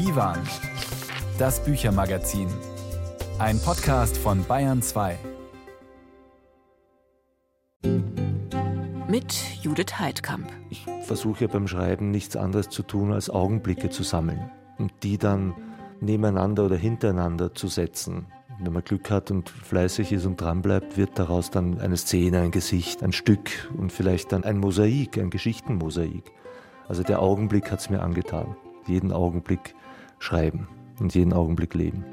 Divan, das Büchermagazin. Ein Podcast von Bayern 2. Mit Judith Heidkamp. Ich versuche beim Schreiben nichts anderes zu tun, als Augenblicke zu sammeln und die dann nebeneinander oder hintereinander zu setzen. Wenn man Glück hat und fleißig ist und dranbleibt, wird daraus dann eine Szene, ein Gesicht, ein Stück und vielleicht dann ein Mosaik, ein Geschichtenmosaik. Also der Augenblick hat es mir angetan. Jeden Augenblick schreiben und jeden Augenblick leben.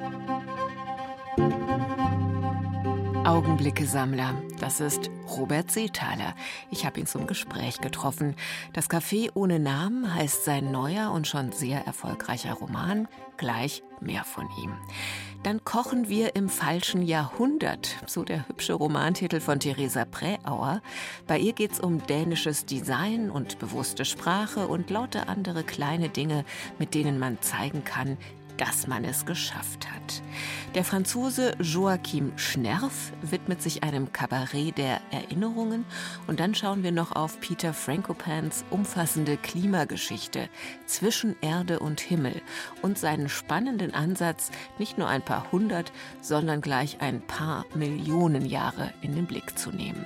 Augenblicke-Sammler. Das ist Robert Seethaler. Ich habe ihn zum Gespräch getroffen. Das Café ohne Namen heißt sein neuer und schon sehr erfolgreicher Roman. Gleich mehr von ihm. Dann kochen wir im falschen Jahrhundert, so der hübsche Romantitel von Theresa Präauer. Bei ihr geht es um dänisches Design und bewusste Sprache und lauter andere kleine Dinge, mit denen man zeigen kann, dass man es geschafft hat. Der Franzose Joachim Schnerf widmet sich einem Kabarett der Erinnerungen und dann schauen wir noch auf Peter Frankopans umfassende Klimageschichte zwischen Erde und Himmel und seinen spannenden Ansatz, nicht nur ein paar hundert, sondern gleich ein paar Millionen Jahre in den Blick zu nehmen.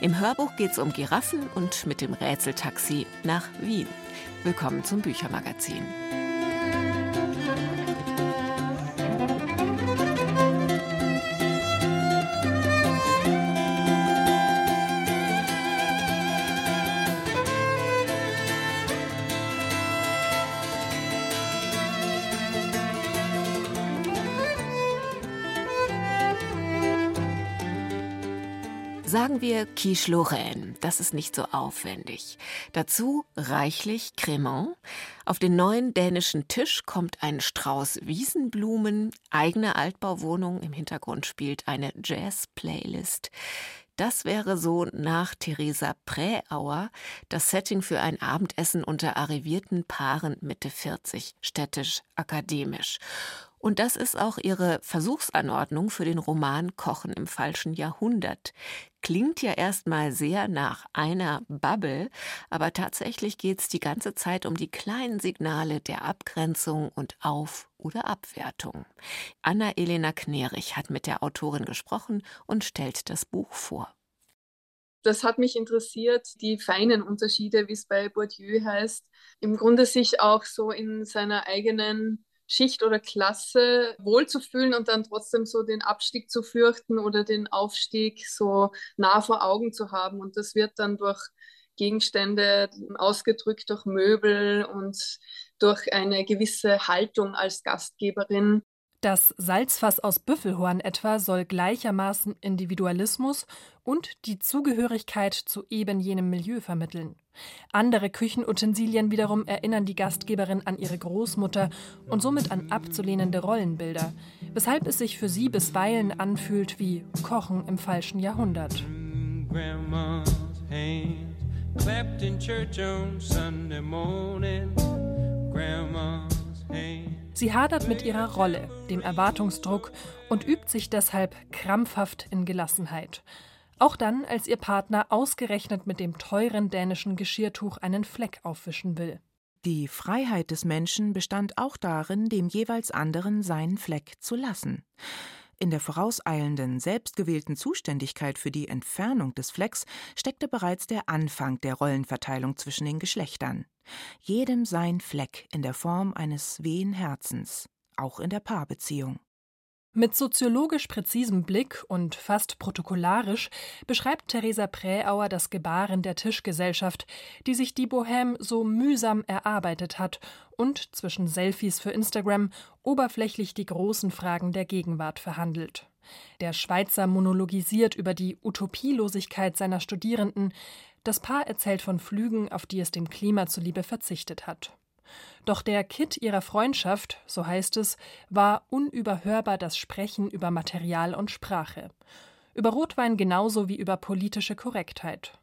Im Hörbuch geht es um Giraffen und mit dem Rätseltaxi nach Wien. Willkommen zum Büchermagazin. Sagen wir Quiche Lorraine, das ist nicht so aufwendig. Dazu reichlich Cremant. Auf den neuen dänischen Tisch kommt ein Strauß Wiesenblumen, eigene Altbauwohnung, im Hintergrund spielt eine Jazz-Playlist. Das wäre so nach Theresa Präauer das Setting für ein Abendessen unter arrivierten Paaren Mitte 40, städtisch, akademisch. Und das ist auch ihre Versuchsanordnung für den Roman Kochen im falschen Jahrhundert. Klingt ja erstmal sehr nach einer Bubble, aber tatsächlich geht es die ganze Zeit um die kleinen Signale der Abgrenzung und Auf- oder Abwertung. Anna-Elena Knerich hat mit der Autorin gesprochen und stellt das Buch vor. Das hat mich interessiert, die feinen Unterschiede, wie es bei Bourdieu heißt, im Grunde sich auch so in seiner eigenen Schicht oder Klasse wohlzufühlen und dann trotzdem so den Abstieg zu fürchten oder den Aufstieg so nah vor Augen zu haben. Und das wird dann durch Gegenstände ausgedrückt, durch Möbel und durch eine gewisse Haltung als Gastgeberin. Das Salzfass aus Büffelhorn etwa soll gleichermaßen Individualismus und die Zugehörigkeit zu eben jenem Milieu vermitteln. Andere Küchenutensilien wiederum erinnern die Gastgeberin an ihre Großmutter und somit an abzulehnende Rollenbilder, weshalb es sich für sie bisweilen anfühlt wie Kochen im falschen Jahrhundert. Clapped in church on Sunday morning. Grandma's hand Sie hadert mit ihrer Rolle, dem Erwartungsdruck und übt sich deshalb krampfhaft in Gelassenheit. Auch dann, als ihr Partner ausgerechnet mit dem teuren dänischen Geschirrtuch einen Fleck aufwischen will. Die Freiheit des Menschen bestand auch darin, dem jeweils anderen seinen Fleck zu lassen. In der vorauseilenden, selbstgewählten Zuständigkeit für die Entfernung des Flecks steckte bereits der Anfang der Rollenverteilung zwischen den Geschlechtern. Jedem sein Fleck in der Form eines wehen Herzens, auch in der Paarbeziehung. Mit soziologisch präzisem Blick und fast protokollarisch beschreibt Theresa Präauer das Gebaren der Tischgesellschaft, die sich die Bohème so mühsam erarbeitet hat und zwischen Selfies für Instagram oberflächlich die großen Fragen der Gegenwart verhandelt. Der Schweizer monologisiert über die Utopielosigkeit seiner Studierenden, das Paar erzählt von Flügen, auf die es dem Klima zuliebe verzichtet hat. Doch der Kitt ihrer Freundschaft, so heißt es, war unüberhörbar das Sprechen über Material und Sprache. Über Rotwein genauso wie über politische Korrektheit.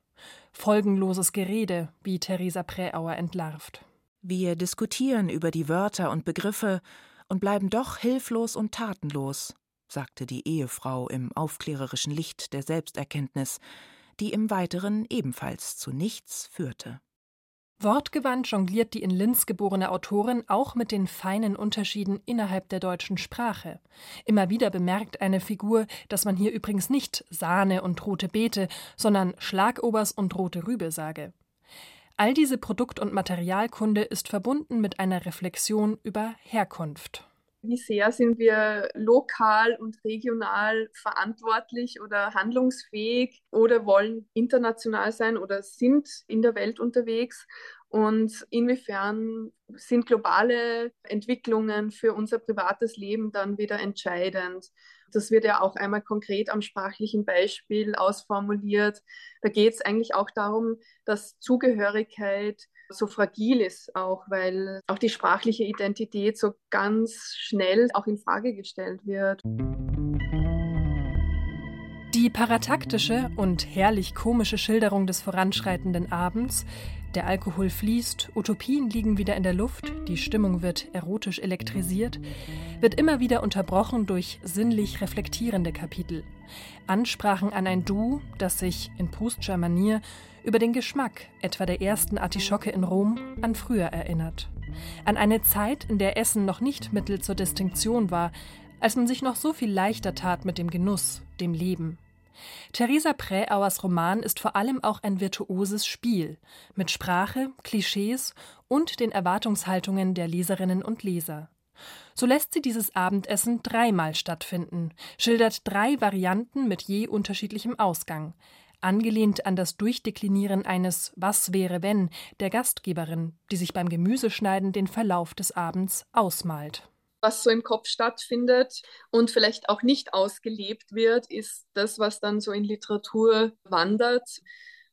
Folgenloses Gerede, wie Theresa Präauer entlarvt. Wir diskutieren über die Wörter und Begriffe und bleiben doch hilflos und tatenlos, sagte die Ehefrau im aufklärerischen Licht der Selbsterkenntnis, die im Weiteren ebenfalls zu nichts führte. Wortgewandt jongliert die in Linz geborene Autorin auch mit den feinen Unterschieden innerhalb der deutschen Sprache. Immer wieder bemerkt eine Figur, dass man hier übrigens nicht Sahne und rote Beete, sondern Schlagobers und rote Rübe sage. All diese Produkt- und Materialkunde ist verbunden mit einer Reflexion über Herkunft. Wie sehr sind wir lokal und regional verantwortlich oder handlungsfähig oder wollen international sein oder sind in der Welt unterwegs? Und inwiefern sind globale Entwicklungen für unser privates Leben dann wieder entscheidend? Das wird ja auch einmal konkret am sprachlichen Beispiel ausformuliert. Da geht es eigentlich auch darum, dass Zugehörigkeit so fragil ist, auch weil auch die sprachliche Identität so ganz schnell auch in Frage gestellt wird. Die parataktische und herrlich komische Schilderung des voranschreitenden Abends, der Alkohol fließt, Utopien liegen wieder in der Luft, die Stimmung wird erotisch elektrisiert, wird immer wieder unterbrochen durch sinnlich reflektierende Kapitel. Ansprachen an ein Du, das sich in Proustscher Manier über den Geschmack etwa der ersten Artischocke in Rom an früher erinnert. An eine Zeit, in der Essen noch nicht Mittel zur Distinktion war, als man sich noch so viel leichter tat mit dem Genuss, dem Leben. Theresa Präauers Roman ist vor allem auch ein virtuoses Spiel mit Sprache, Klischees und den Erwartungshaltungen der Leserinnen und Leser. So lässt sie dieses Abendessen dreimal stattfinden, schildert drei Varianten mit je unterschiedlichem Ausgang, angelehnt an das Durchdeklinieren eines Was wäre wenn der Gastgeberin, die sich beim Gemüseschneiden den Verlauf des Abends ausmalt. Was so im Kopf stattfindet und vielleicht auch nicht ausgelebt wird, ist das, was dann so in Literatur wandert.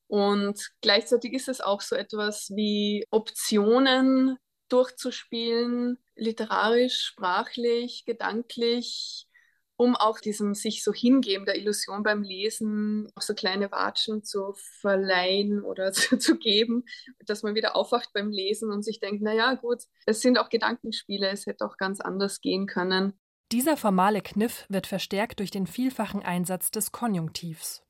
Und gleichzeitig ist es auch so etwas wie Optionen durchzuspielen, literarisch, sprachlich, gedanklich, um auch diesem sich so hingeben der Illusion beim Lesen auch so kleine Watschen zu verleihen oder zu, zu, geben, dass man wieder aufwacht beim Lesen und sich denkt, naja gut, es sind auch Gedankenspiele, es hätte auch ganz anders gehen können. Dieser formale Kniff wird verstärkt durch den vielfachen Einsatz des Konjunktivs.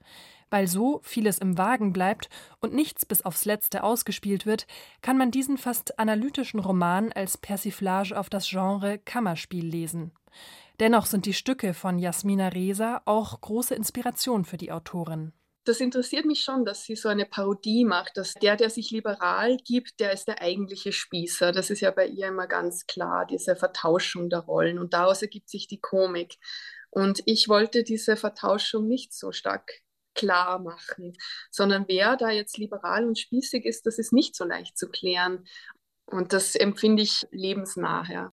Weil so vieles im Wagen bleibt und nichts bis aufs Letzte ausgespielt wird, kann man diesen fast analytischen Roman als Persiflage auf das Genre Kammerspiel lesen. Dennoch sind die Stücke von Jasmina Reza auch große Inspiration für die Autorin. Das interessiert mich schon, dass sie so eine Parodie macht, dass der, der sich liberal gibt, der ist der eigentliche Spießer. Das ist ja bei ihr immer ganz klar, diese Vertauschung der Rollen. Und daraus ergibt sich die Komik. Und ich wollte diese Vertauschung nicht so stark klar machen, sondern wer da jetzt liberal und spießig ist, das ist nicht so leicht zu klären. Und das empfinde ich lebensnah.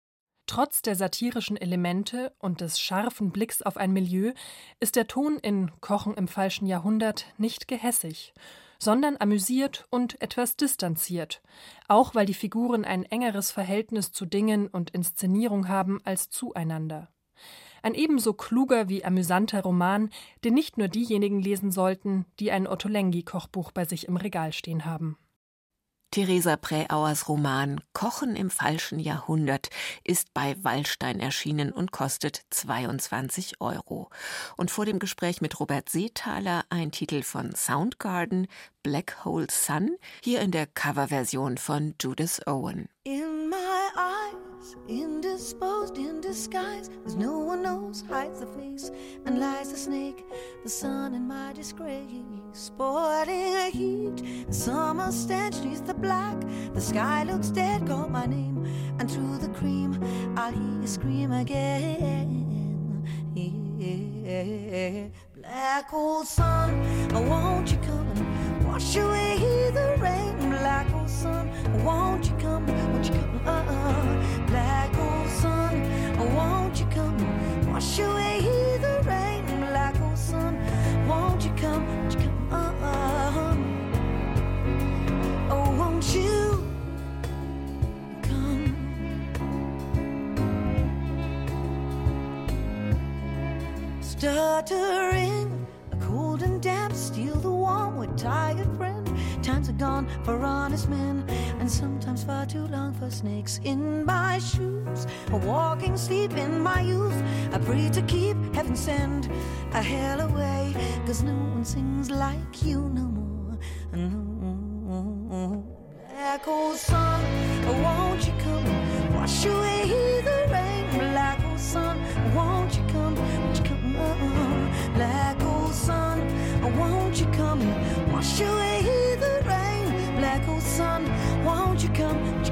Trotz der satirischen Elemente und des scharfen Blicks auf ein Milieu ist der Ton in Kochen im falschen Jahrhundert nicht gehässig, sondern amüsiert und etwas distanziert, auch weil die Figuren ein engeres Verhältnis zu Dingen und Inszenierung haben als zueinander. Ein ebenso kluger wie amüsanter Roman, den nicht nur diejenigen lesen sollten, die ein Otto Lengi-Kochbuch bei sich im Regal stehen haben. Theresa Präauers Roman Kochen im falschen Jahrhundert ist bei Wallstein erschienen und kostet 22 Euro. Und vor dem Gespräch mit Robert Seethaler ein Titel von Soundgarden, Black Hole Sun, hier in der Coverversion von Judith Owen. In my eyes, indisposed in disguise, as no one knows, hides the face and lies the snake, the sun in my disgrace, sporting a heat, the summer stench neath the black, the sky looks dead, call my name, and through the cream, I'll hear you scream again. Yeah. Black hole sun, won't you come and wash away the rain? Black hole sun, won't you come, won't you come? Uh, won't you come wash away the rain? Black hole sun, won't you come, won't you come? Uh. Oh, won't you? Come? Stuttering. Cold and damp, steal the warm with tired friend. Times are gone for honest men, and sometimes far too long for snakes in my shoes. A walking sleep in my youth. I pray to keep heaven send a hell away, cause no one sings like you no more. No. black old sun, won't you come wash away the rain? Black old sun, sun, won't you come?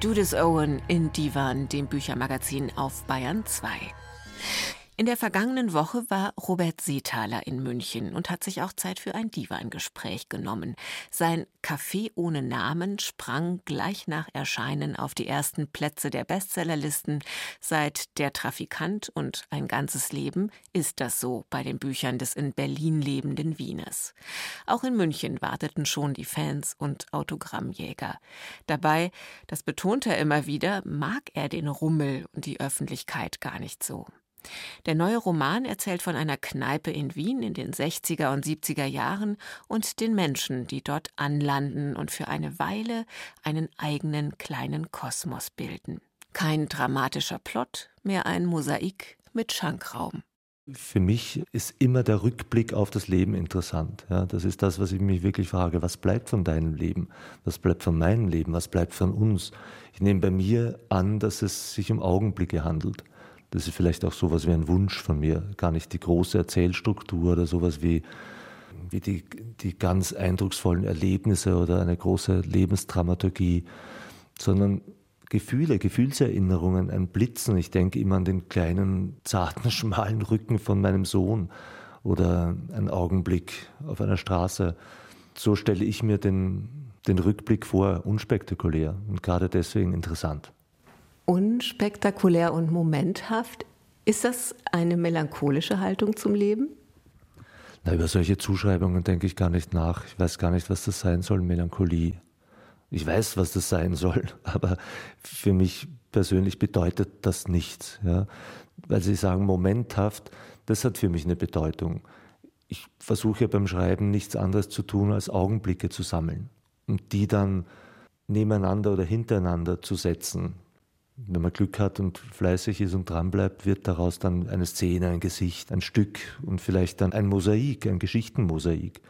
Judith Owen in Divan, dem Büchermagazin auf Bayern 2. In der vergangenen Woche war Robert Seethaler in München und hat sich auch Zeit für ein Divan-Gespräch genommen. Sein Café ohne Namen sprang gleich nach Erscheinen auf die ersten Plätze der Bestsellerlisten. Seit Der Trafikant und ein ganzes Leben ist das so bei den Büchern des in Berlin lebenden Wieners. Auch in München warteten schon die Fans und Autogrammjäger. Dabei, das betont er immer wieder, mag er den Rummel und die Öffentlichkeit gar nicht so. Der neue Roman erzählt von einer Kneipe in Wien in den 60er und 70er Jahren und den Menschen, die dort anlanden und für eine Weile einen eigenen kleinen Kosmos bilden. Kein dramatischer Plot, mehr ein Mosaik mit Schankraum. Für mich ist immer der Rückblick auf das Leben interessant. Ja, das ist das, was ich mich wirklich frage. Was bleibt von deinem Leben? Was bleibt von meinem Leben? Was bleibt von uns? Ich nehme bei mir an, dass es sich um Augenblicke handelt. Das ist vielleicht auch sowas wie ein Wunsch von mir, gar nicht die große Erzählstruktur oder sowas wie, wie die, die ganz eindrucksvollen Erlebnisse oder eine große Lebensdramaturgie, sondern Gefühle, Gefühlserinnerungen, ein Blitzen. Ich denke immer an den kleinen, zarten, schmalen Rücken von meinem Sohn oder ein Augenblick auf einer Straße. So stelle ich mir den, den Rückblick vor, unspektakulär und gerade deswegen interessant unspektakulär und momenthaft. Ist das eine melancholische Haltung zum Leben? Na, über solche Zuschreibungen denke ich gar nicht nach. Ich weiß gar nicht, was das sein soll, Melancholie. Ich weiß, was das sein soll, aber für mich persönlich bedeutet das nichts. Ja? Weil Sie sagen, momenthaft, das hat für mich eine Bedeutung. Ich versuche ja beim Schreiben nichts anderes zu tun, als Augenblicke zu sammeln und die dann nebeneinander oder hintereinander zu setzen wenn man Glück hat und fleißig ist und dranbleibt, wird daraus dann eine Szene, ein Gesicht, ein Stück und vielleicht dann ein Mosaik, ein Geschichtenmosaik.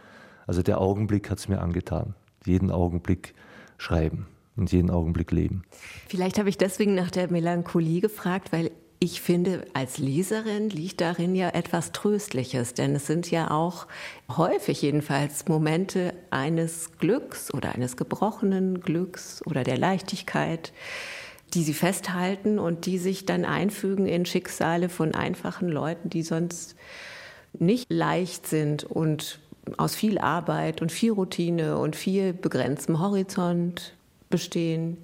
Also der Augenblick hat es mir angetan. Jeden Augenblick schreiben und jeden Augenblick leben. Vielleicht habe ich deswegen nach der Melancholie gefragt, weil ich finde, als Leserin liegt darin ja etwas Tröstliches, denn es sind ja auch häufig jedenfalls Momente eines Glücks oder eines gebrochenen Glücks oder der Leichtigkeit die sie festhalten und die sich dann einfügen in Schicksale von einfachen Leuten, die sonst nicht leicht sind und aus viel Arbeit und viel Routine und viel begrenztem Horizont bestehen.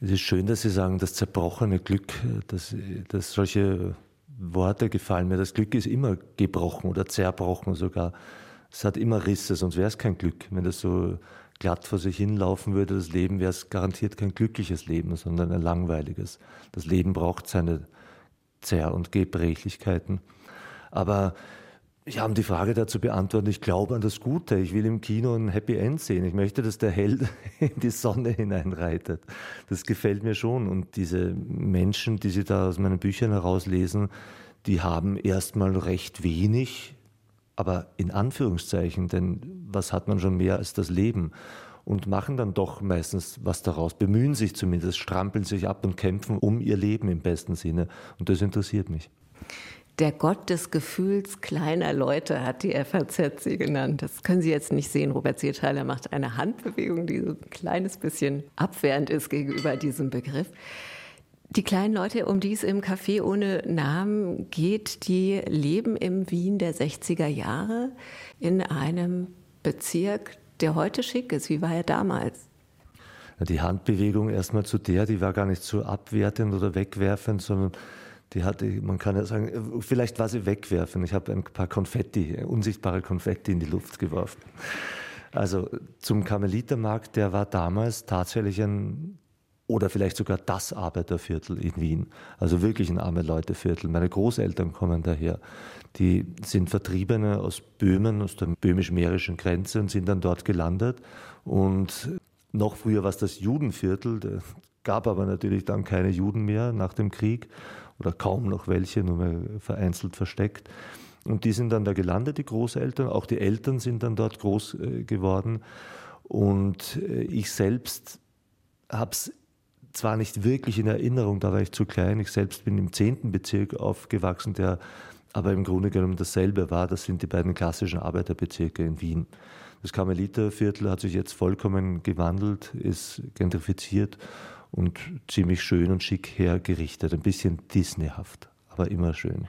Es ist schön, dass Sie sagen, das zerbrochene Glück, dass, dass solche Worte gefallen mir. Das Glück ist immer gebrochen oder zerbrochen sogar. Es hat immer Risse, sonst wäre es kein Glück. Wenn das so glatt vor sich hinlaufen würde, das Leben, wäre es garantiert kein glückliches Leben, sondern ein langweiliges. Das Leben braucht seine Zerr- und Gebrechlichkeiten. Aber ich habe die Frage dazu beantwortet, ich glaube an das Gute. Ich will im Kino ein Happy End sehen. Ich möchte, dass der Held in die Sonne hineinreitet. Das gefällt mir schon. Und diese Menschen, die Sie da aus meinen Büchern herauslesen, die haben erstmal recht wenig, aber in Anführungszeichen, denn was hat man schon mehr als das Leben? Und machen dann doch meistens was daraus, bemühen sich zumindest, strampeln sich ab und kämpfen um ihr Leben im besten Sinne. Und das interessiert mich. Der Gott des Gefühls kleiner Leute hat die FAZ sie genannt. Das können Sie jetzt nicht sehen. Robert Seethaler macht eine Handbewegung, die so ein kleines bisschen abwehrend ist gegenüber diesem Begriff. Die kleinen Leute, um die es im Café ohne Namen geht, die leben im Wien der 60er Jahre in einem Bezirk, der heute schick ist. Wie war er damals? Die Handbewegung erstmal zu der, die war gar nicht so abwertend oder wegwerfend, sondern die hatte, man kann ja sagen, vielleicht war sie wegwerfend. Ich habe ein paar Konfetti, unsichtbare Konfetti in die Luft geworfen. Also zum Karmelitermarkt, der war damals tatsächlich ein oder vielleicht sogar das Arbeiterviertel in Wien. Also wirklich ein arme Leuteviertel. Meine Großeltern kommen daher. Die sind Vertriebene aus Böhmen, aus der böhmisch-mährischen Grenze und sind dann dort gelandet. Und noch früher war es das Judenviertel. Da gab aber natürlich dann keine Juden mehr nach dem Krieg oder kaum noch welche, nur mehr vereinzelt versteckt. Und die sind dann da gelandet, die Großeltern. Auch die Eltern sind dann dort groß äh, geworden. Und äh, ich selbst habe es zwar nicht wirklich in Erinnerung, da war ich zu klein. Ich selbst bin im zehnten Bezirk aufgewachsen, der aber im Grunde genommen dasselbe war. Das sind die beiden klassischen Arbeiterbezirke in Wien. Das Karmeliterviertel hat sich jetzt vollkommen gewandelt, ist gentrifiziert und ziemlich schön und schick hergerichtet. Ein bisschen Disneyhaft, aber immer schön.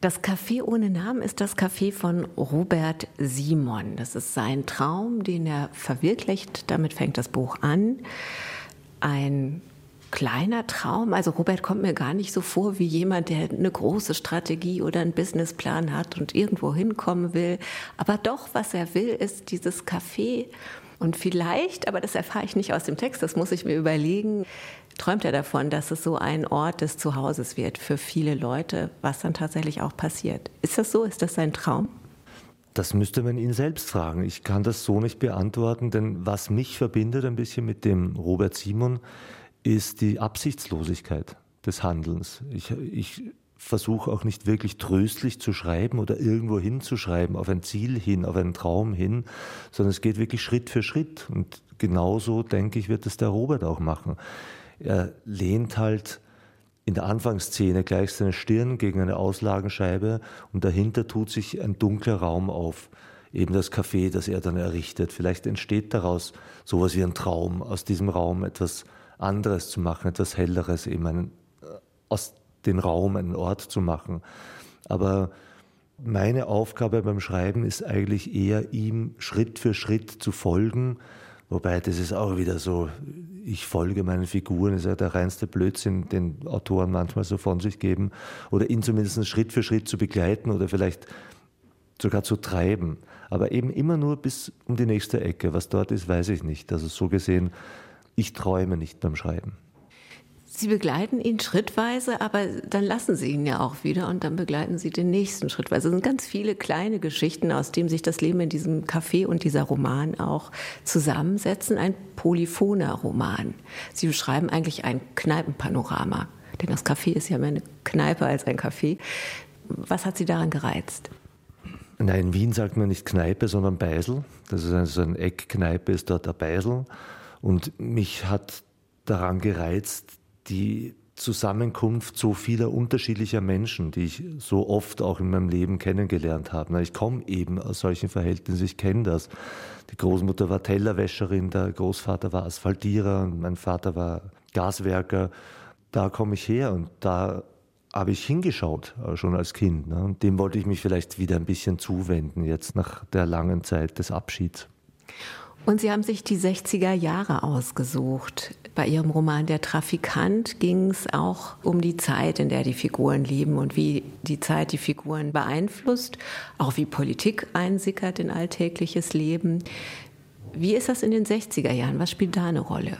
Das Café ohne Namen ist das Café von Robert Simon. Das ist sein Traum, den er verwirklicht. Damit fängt das Buch an ein kleiner Traum. Also Robert kommt mir gar nicht so vor wie jemand, der eine große Strategie oder einen Businessplan hat und irgendwo hinkommen will. Aber doch, was er will, ist dieses Café. Und vielleicht, aber das erfahre ich nicht aus dem Text, das muss ich mir überlegen, träumt er davon, dass es so ein Ort des Zuhauses wird für viele Leute, was dann tatsächlich auch passiert. Ist das so? Ist das sein Traum? Das müsste man ihn selbst fragen. Ich kann das so nicht beantworten, denn was mich verbindet ein bisschen mit dem Robert Simon, ist die Absichtslosigkeit des Handelns. Ich, ich versuche auch nicht wirklich tröstlich zu schreiben oder irgendwo hinzuschreiben, auf ein Ziel hin, auf einen Traum hin, sondern es geht wirklich Schritt für Schritt. Und genauso, denke ich, wird es der Robert auch machen. Er lehnt halt in der Anfangsszene gleich seine Stirn gegen eine Auslagenscheibe und dahinter tut sich ein dunkler Raum auf. Eben das Café, das er dann errichtet. Vielleicht entsteht daraus sowas wie ein Traum, aus diesem Raum etwas anderes zu machen, etwas Helleres, eben einen, äh, aus dem Raum einen Ort zu machen. Aber meine Aufgabe beim Schreiben ist eigentlich eher, ihm Schritt für Schritt zu folgen, Wobei, das ist auch wieder so, ich folge meinen Figuren, das ist ja der reinste Blödsinn, den Autoren manchmal so von sich geben, oder ihn zumindest Schritt für Schritt zu begleiten oder vielleicht sogar zu treiben. Aber eben immer nur bis um die nächste Ecke. Was dort ist, weiß ich nicht. Also so gesehen, ich träume nicht beim Schreiben. Sie begleiten ihn schrittweise, aber dann lassen Sie ihn ja auch wieder und dann begleiten Sie den nächsten schrittweise. Es sind ganz viele kleine Geschichten, aus denen sich das Leben in diesem Café und dieser Roman auch zusammensetzen. Ein polyphoner Roman. Sie beschreiben eigentlich ein Kneipenpanorama. Denn das Café ist ja mehr eine Kneipe als ein Café. Was hat Sie daran gereizt? Nein, in Wien sagt man nicht Kneipe, sondern Beisel. Das ist also ein Eckkneipe, ist dort ein Beisel. Und mich hat daran gereizt, die Zusammenkunft so vieler unterschiedlicher Menschen, die ich so oft auch in meinem Leben kennengelernt habe. Ich komme eben aus solchen Verhältnissen, ich kenne das. Die Großmutter war Tellerwäscherin, der Großvater war Asphaltierer und mein Vater war Gaswerker. Da komme ich her und da habe ich hingeschaut, äh, schon als Kind. Und dem wollte ich mich vielleicht wieder ein bisschen zuwenden, jetzt nach der langen Zeit des Abschieds. Und Sie haben sich die 60er Jahre ausgesucht. Bei Ihrem Roman Der Trafikant ging es auch um die Zeit, in der die Figuren leben und wie die Zeit die Figuren beeinflusst, auch wie Politik einsickert in alltägliches Leben. Wie ist das in den 60er Jahren? Was spielt da eine Rolle?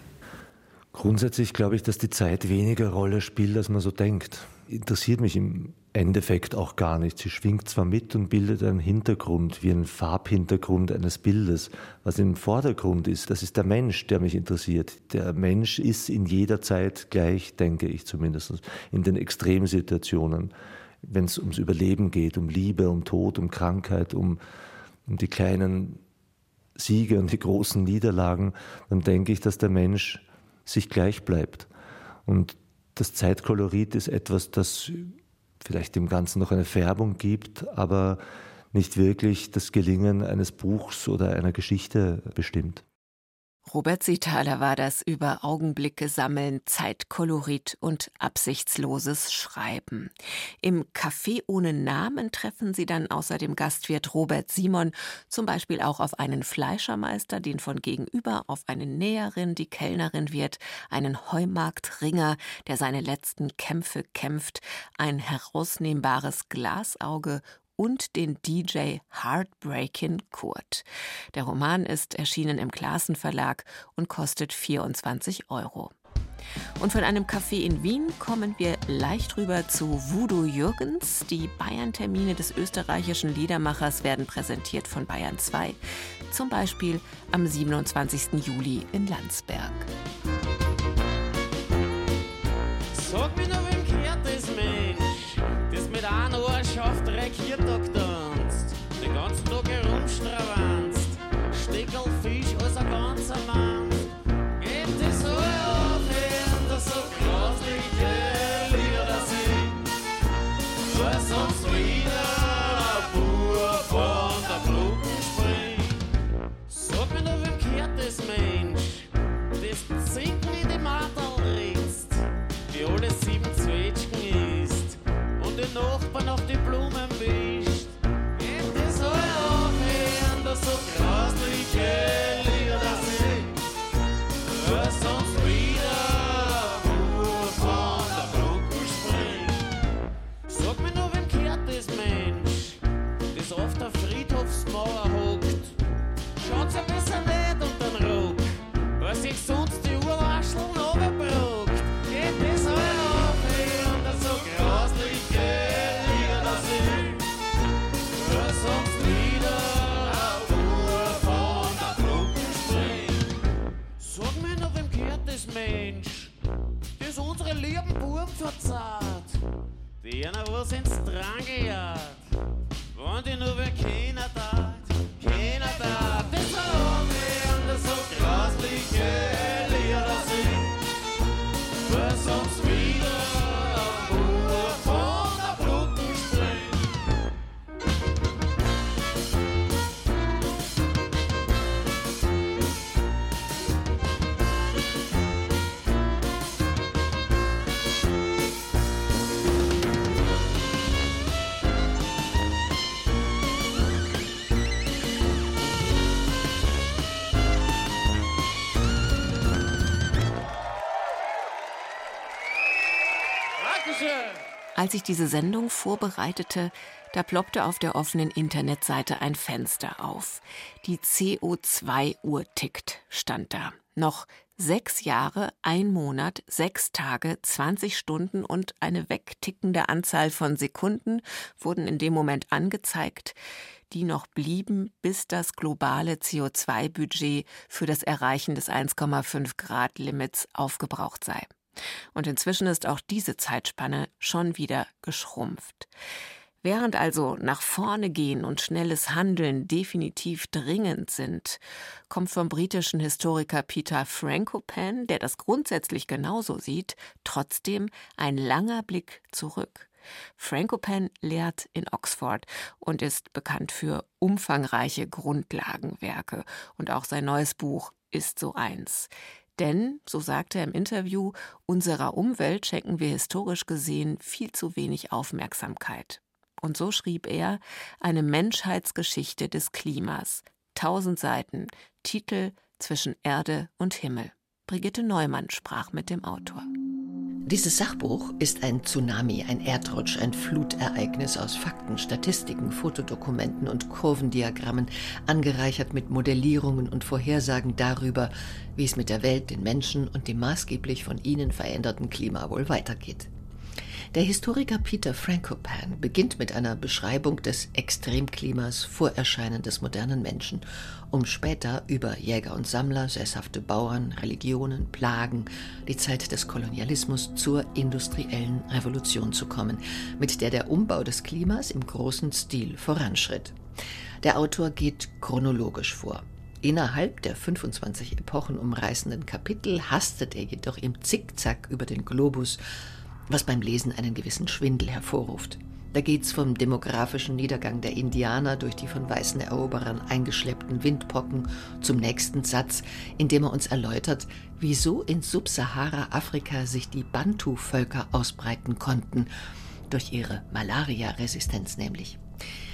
Grundsätzlich glaube ich, dass die Zeit weniger Rolle spielt, als man so denkt. Interessiert mich im Endeffekt auch gar nicht. Sie schwingt zwar mit und bildet einen Hintergrund, wie einen Farbhintergrund eines Bildes. Was im Vordergrund ist, das ist der Mensch, der mich interessiert. Der Mensch ist in jeder Zeit gleich, denke ich zumindest, in den Extremsituationen. Wenn es ums Überleben geht, um Liebe, um Tod, um Krankheit, um, um die kleinen Siege und die großen Niederlagen, dann denke ich, dass der Mensch sich gleich bleibt. Und das Zeitkolorit ist etwas, das vielleicht dem Ganzen noch eine Färbung gibt, aber nicht wirklich das Gelingen eines Buchs oder einer Geschichte bestimmt. Robert Sitaler war das über Augenblicke sammeln, Zeitkolorit und absichtsloses Schreiben. Im Café ohne Namen treffen Sie dann außer dem Gastwirt Robert Simon zum Beispiel auch auf einen Fleischermeister, den von gegenüber auf eine Näherin, die Kellnerin wird, einen Heumarktringer, der seine letzten Kämpfe kämpft, ein herausnehmbares Glasauge und den DJ Heartbreaking Kurt. Der Roman ist erschienen im Klassen Verlag und kostet 24 Euro. Und von einem Café in Wien kommen wir leicht rüber zu Voodoo Jürgens. Die Bayern-Termine des österreichischen Liedermachers werden präsentiert von Bayern 2, zum Beispiel am 27. Juli in Landsberg. Sag Als ich diese Sendung vorbereitete, da ploppte auf der offenen Internetseite ein Fenster auf. Die CO2-Uhr tickt, stand da. Noch sechs Jahre, ein Monat, sechs Tage, 20 Stunden und eine wegtickende Anzahl von Sekunden wurden in dem Moment angezeigt, die noch blieben, bis das globale CO2-Budget für das Erreichen des 1,5 Grad Limits aufgebraucht sei. Und inzwischen ist auch diese Zeitspanne schon wieder geschrumpft. Während also nach vorne gehen und schnelles Handeln definitiv dringend sind, kommt vom britischen Historiker Peter Frankopan, der das grundsätzlich genauso sieht, trotzdem ein langer Blick zurück. Frankopan lehrt in Oxford und ist bekannt für umfangreiche Grundlagenwerke. Und auch sein neues Buch ist so eins. Denn, so sagte er im Interview, unserer Umwelt schenken wir historisch gesehen viel zu wenig Aufmerksamkeit. Und so schrieb er eine Menschheitsgeschichte des Klimas. Tausend Seiten, Titel zwischen Erde und Himmel. Brigitte Neumann sprach mit dem Autor. Dieses Sachbuch ist ein Tsunami, ein Erdrutsch, ein Flutereignis aus Fakten, Statistiken, Fotodokumenten und Kurvendiagrammen, angereichert mit Modellierungen und Vorhersagen darüber, wie es mit der Welt, den Menschen und dem maßgeblich von ihnen veränderten Klima wohl weitergeht. Der Historiker Peter Frankopan beginnt mit einer Beschreibung des Extremklimas vor Erscheinen des modernen Menschen, um später über Jäger und Sammler, sesshafte Bauern, Religionen, Plagen, die Zeit des Kolonialismus zur industriellen Revolution zu kommen, mit der der Umbau des Klimas im großen Stil voranschritt. Der Autor geht chronologisch vor. Innerhalb der 25 Epochen umreißenden Kapitel hastet er jedoch im Zickzack über den Globus was beim Lesen einen gewissen Schwindel hervorruft. Da geht's vom demografischen Niedergang der Indianer durch die von weißen Eroberern eingeschleppten Windpocken zum nächsten Satz, in dem er uns erläutert, wieso in Subsahara-Afrika sich die Bantu-Völker ausbreiten konnten, durch ihre Malaria-Resistenz nämlich.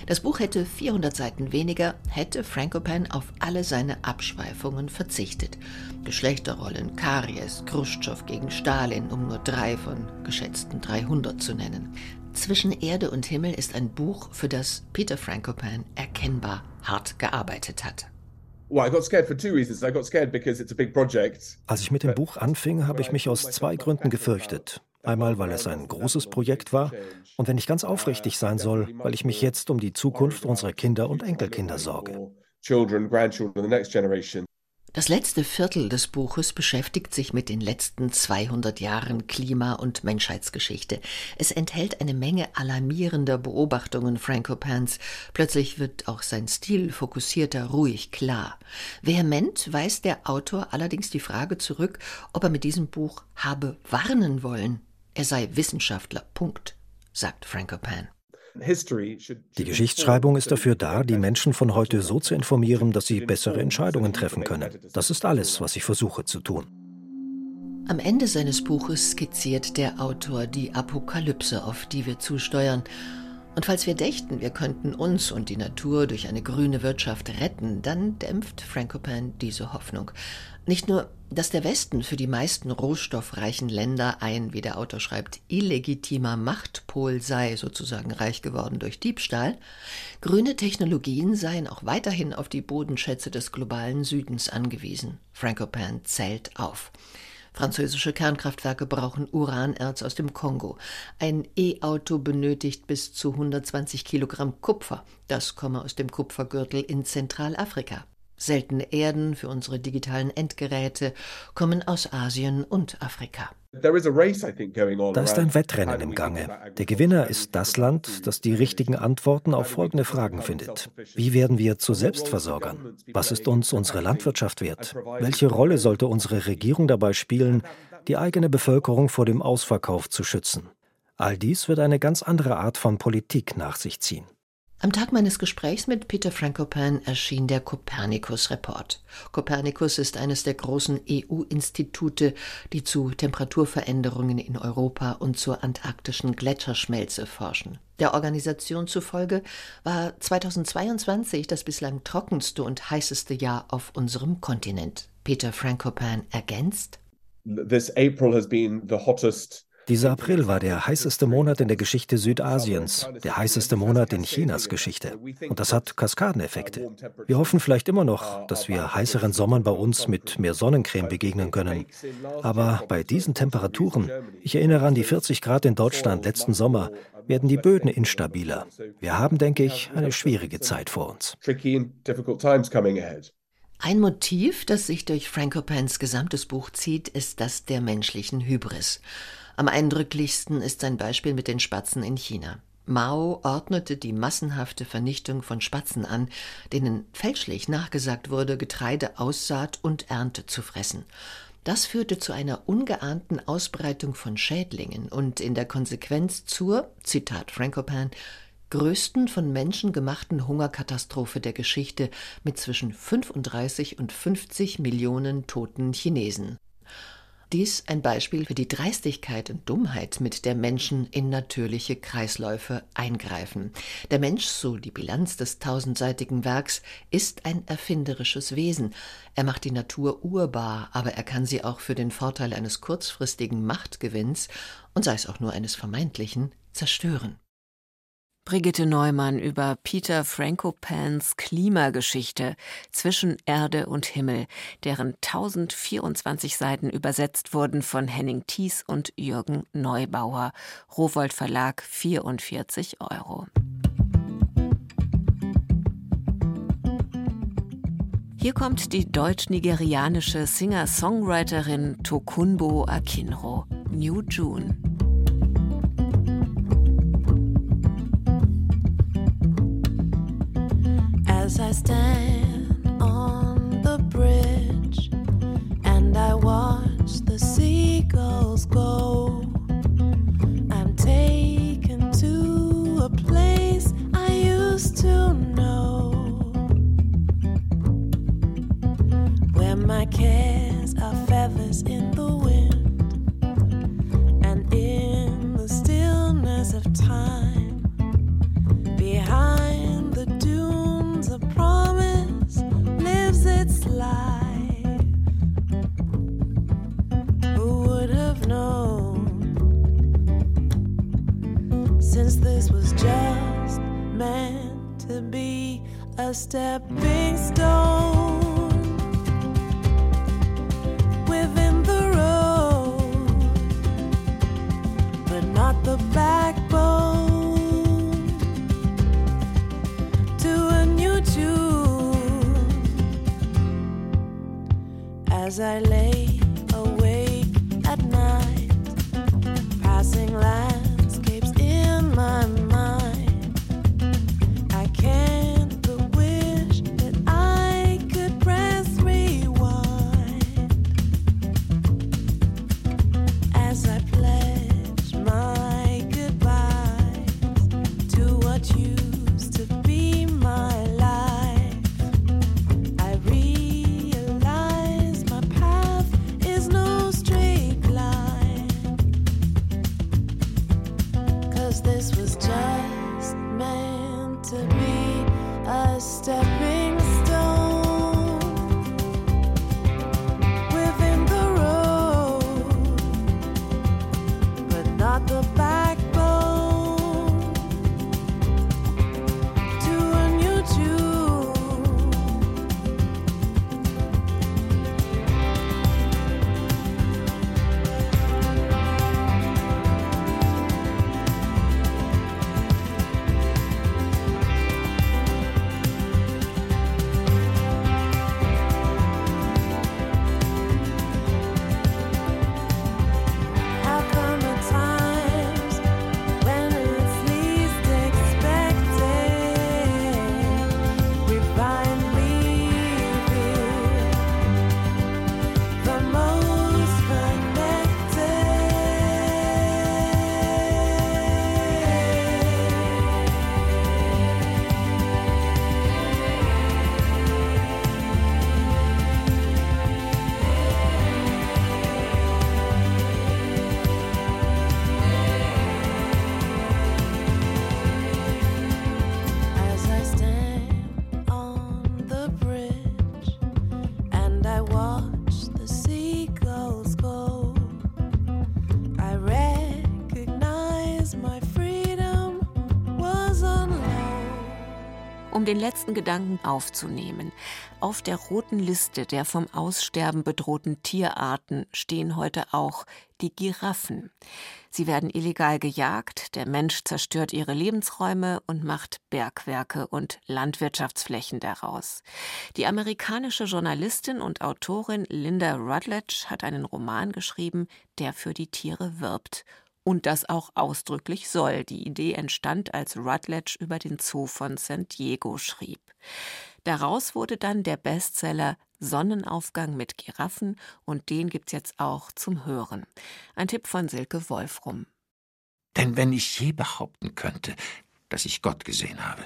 Das Buch hätte 400 Seiten weniger, hätte Frankopan auf alle seine Abschweifungen verzichtet. Geschlechterrollen, Karies, Khrushchev gegen Stalin, um nur drei von geschätzten 300 zu nennen. Zwischen Erde und Himmel ist ein Buch, für das Peter Frankopan erkennbar hart gearbeitet hat. Als ich mit dem Buch anfing, habe ich mich aus zwei Gründen gefürchtet. Einmal, weil es ein großes Projekt war und wenn ich ganz aufrichtig sein soll, weil ich mich jetzt um die Zukunft unserer Kinder und Enkelkinder sorge. Das letzte Viertel des Buches beschäftigt sich mit den letzten 200 Jahren Klima- und Menschheitsgeschichte. Es enthält eine Menge alarmierender Beobachtungen Frankopans. Plötzlich wird auch sein Stil fokussierter, ruhig, klar. Vehement weist der Autor allerdings die Frage zurück, ob er mit diesem Buch habe warnen wollen. Er sei Wissenschaftler. Punkt, sagt Frankopan. Die Geschichtsschreibung ist dafür da, die Menschen von heute so zu informieren, dass sie bessere Entscheidungen treffen können. Das ist alles, was ich versuche zu tun. Am Ende seines Buches skizziert der Autor die Apokalypse, auf die wir zusteuern. Und falls wir dächten, wir könnten uns und die Natur durch eine grüne Wirtschaft retten, dann dämpft Frankopan diese Hoffnung. Nicht nur, dass der Westen für die meisten rohstoffreichen Länder ein, wie der Autor schreibt, illegitimer Machtpol sei, sozusagen reich geworden durch Diebstahl, grüne Technologien seien auch weiterhin auf die Bodenschätze des globalen Südens angewiesen. Frankopan zählt auf. Französische Kernkraftwerke brauchen Uranerz aus dem Kongo. Ein E-Auto benötigt bis zu 120 Kilogramm Kupfer. Das komme aus dem Kupfergürtel in Zentralafrika. Seltene Erden für unsere digitalen Endgeräte kommen aus Asien und Afrika. Da ist ein Wettrennen im Gange. Der Gewinner ist das Land, das die richtigen Antworten auf folgende Fragen findet. Wie werden wir zu Selbstversorgern? Was ist uns unsere Landwirtschaft wert? Welche Rolle sollte unsere Regierung dabei spielen, die eigene Bevölkerung vor dem Ausverkauf zu schützen? All dies wird eine ganz andere Art von Politik nach sich ziehen. Am Tag meines Gesprächs mit Peter Frankopan erschien der Copernicus-Report. Copernicus ist eines der großen EU-Institute, die zu Temperaturveränderungen in Europa und zur antarktischen Gletscherschmelze forschen. Der Organisation zufolge war 2022 das bislang trockenste und heißeste Jahr auf unserem Kontinent. Peter Frankopan ergänzt: This April has been the hottest dieser April war der heißeste Monat in der Geschichte Südasiens, der heißeste Monat in Chinas Geschichte. Und das hat Kaskadeneffekte. Wir hoffen vielleicht immer noch, dass wir heißeren Sommern bei uns mit mehr Sonnencreme begegnen können. Aber bei diesen Temperaturen, ich erinnere an die 40 Grad in Deutschland letzten Sommer, werden die Böden instabiler. Wir haben, denke ich, eine schwierige Zeit vor uns. Ein Motiv, das sich durch Frankopans gesamtes Buch zieht, ist das der menschlichen Hybris. Am eindrücklichsten ist sein Beispiel mit den Spatzen in China. Mao ordnete die massenhafte Vernichtung von Spatzen an, denen fälschlich nachgesagt wurde, Getreide Aussaat und Ernte zu fressen. Das führte zu einer ungeahnten Ausbreitung von Schädlingen und in der Konsequenz zur, Zitat Frankopan, größten von Menschen gemachten Hungerkatastrophe der Geschichte mit zwischen 35 und 50 Millionen toten Chinesen. Dies ein Beispiel für die Dreistigkeit und Dummheit, mit der Menschen in natürliche Kreisläufe eingreifen. Der Mensch, so die Bilanz des tausendseitigen Werks, ist ein erfinderisches Wesen. Er macht die Natur urbar, aber er kann sie auch für den Vorteil eines kurzfristigen Machtgewinns und sei es auch nur eines vermeintlichen zerstören. Brigitte Neumann über Peter Franko-Pans Klimageschichte zwischen Erde und Himmel, deren 1024 Seiten übersetzt wurden von Henning Thies und Jürgen Neubauer. Rowold Verlag 44 Euro. Hier kommt die deutsch-nigerianische Singer-Songwriterin Tokunbo Akinro, New June. Um den letzten Gedanken aufzunehmen. Auf der roten Liste der vom Aussterben bedrohten Tierarten stehen heute auch die Giraffen. Sie werden illegal gejagt, der Mensch zerstört ihre Lebensräume und macht Bergwerke und Landwirtschaftsflächen daraus. Die amerikanische Journalistin und Autorin Linda Rutledge hat einen Roman geschrieben, der für die Tiere wirbt und das auch ausdrücklich soll. Die Idee entstand, als Rutledge über den Zoo von San Diego schrieb. Daraus wurde dann der Bestseller Sonnenaufgang mit Giraffen und den gibt's jetzt auch zum Hören. Ein Tipp von Silke Wolfrum. Denn wenn ich je behaupten könnte, dass ich Gott gesehen habe,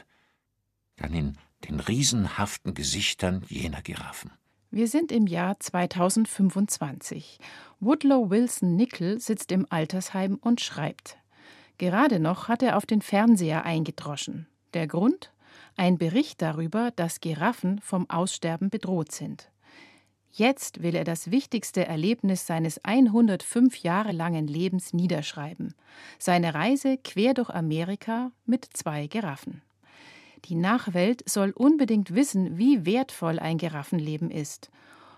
dann in den riesenhaften Gesichtern jener Giraffen. Wir sind im Jahr 2025. Woodlow Wilson Nickel sitzt im Altersheim und schreibt. Gerade noch hat er auf den Fernseher eingedroschen. Der Grund? Ein Bericht darüber, dass Giraffen vom Aussterben bedroht sind. Jetzt will er das wichtigste Erlebnis seines 105 Jahre langen Lebens niederschreiben. Seine Reise quer durch Amerika mit zwei Giraffen. Die Nachwelt soll unbedingt wissen, wie wertvoll ein Giraffenleben ist.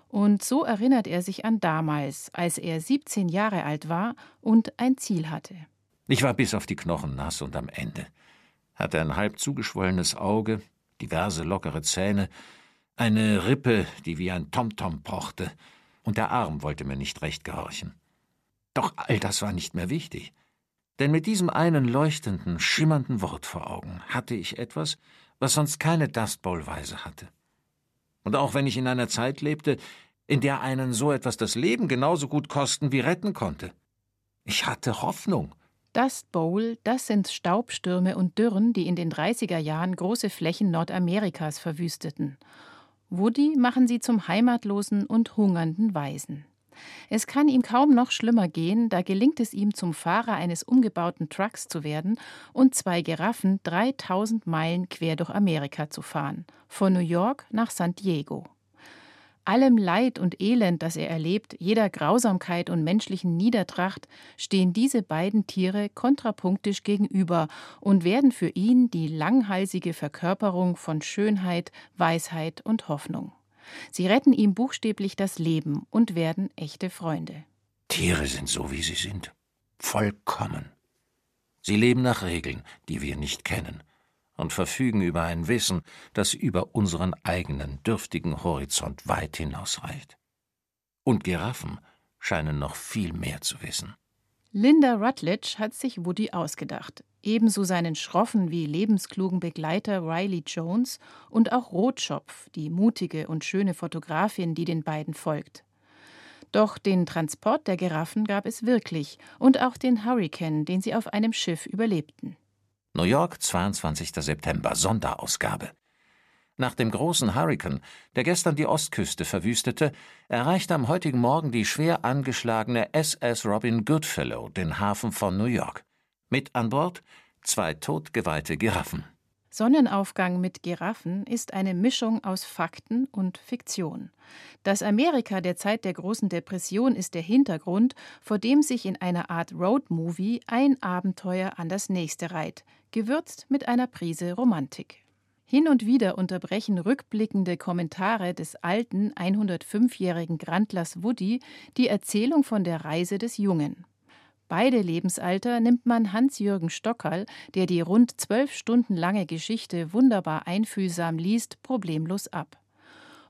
Und so erinnert er sich an damals, als er 17 Jahre alt war und ein Ziel hatte. Ich war bis auf die Knochen nass und am Ende. Hatte ein halb zugeschwollenes Auge, diverse lockere Zähne, eine Rippe, die wie ein Tomtom pochte, und der Arm wollte mir nicht recht gehorchen. Doch all das war nicht mehr wichtig. Denn mit diesem einen leuchtenden, schimmernden Wort vor Augen hatte ich etwas, was sonst keine Dust Bowl-Weise hatte. Und auch wenn ich in einer Zeit lebte, in der einen so etwas das Leben genauso gut kosten wie retten konnte. Ich hatte Hoffnung. Dust Bowl, das sind Staubstürme und Dürren, die in den 30er Jahren große Flächen Nordamerikas verwüsteten. Woody machen sie zum heimatlosen und hungernden Waisen. Es kann ihm kaum noch schlimmer gehen, da gelingt es ihm, zum Fahrer eines umgebauten Trucks zu werden und zwei Giraffen 3000 Meilen quer durch Amerika zu fahren, von New York nach San Diego. Allem Leid und Elend, das er erlebt, jeder Grausamkeit und menschlichen Niedertracht, stehen diese beiden Tiere kontrapunktisch gegenüber und werden für ihn die langhalsige Verkörperung von Schönheit, Weisheit und Hoffnung. Sie retten ihm buchstäblich das Leben und werden echte Freunde. Tiere sind so, wie sie sind. Vollkommen. Sie leben nach Regeln, die wir nicht kennen und verfügen über ein Wissen, das über unseren eigenen dürftigen Horizont weit hinausreicht. Und Giraffen scheinen noch viel mehr zu wissen. Linda Rutledge hat sich Woody ausgedacht. Ebenso seinen schroffen wie lebensklugen Begleiter Riley Jones und auch Rotschopf, die mutige und schöne Fotografin, die den beiden folgt. Doch den Transport der Giraffen gab es wirklich und auch den Hurricane, den sie auf einem Schiff überlebten. New York, 22. September, Sonderausgabe. Nach dem großen Hurrikan, der gestern die Ostküste verwüstete, erreichte am heutigen Morgen die schwer angeschlagene SS Robin Goodfellow den Hafen von New York. Mit an Bord zwei totgeweihte Giraffen. Sonnenaufgang mit Giraffen ist eine Mischung aus Fakten und Fiktion. Das Amerika der Zeit der großen Depression ist der Hintergrund, vor dem sich in einer Art Roadmovie ein Abenteuer an das nächste reiht, gewürzt mit einer Prise Romantik. Hin und wieder unterbrechen rückblickende Kommentare des alten 105-jährigen Grandlers Woody die Erzählung von der Reise des Jungen. Beide Lebensalter nimmt man Hans-Jürgen Stockerl, der die rund zwölf Stunden lange Geschichte wunderbar einfühlsam liest, problemlos ab.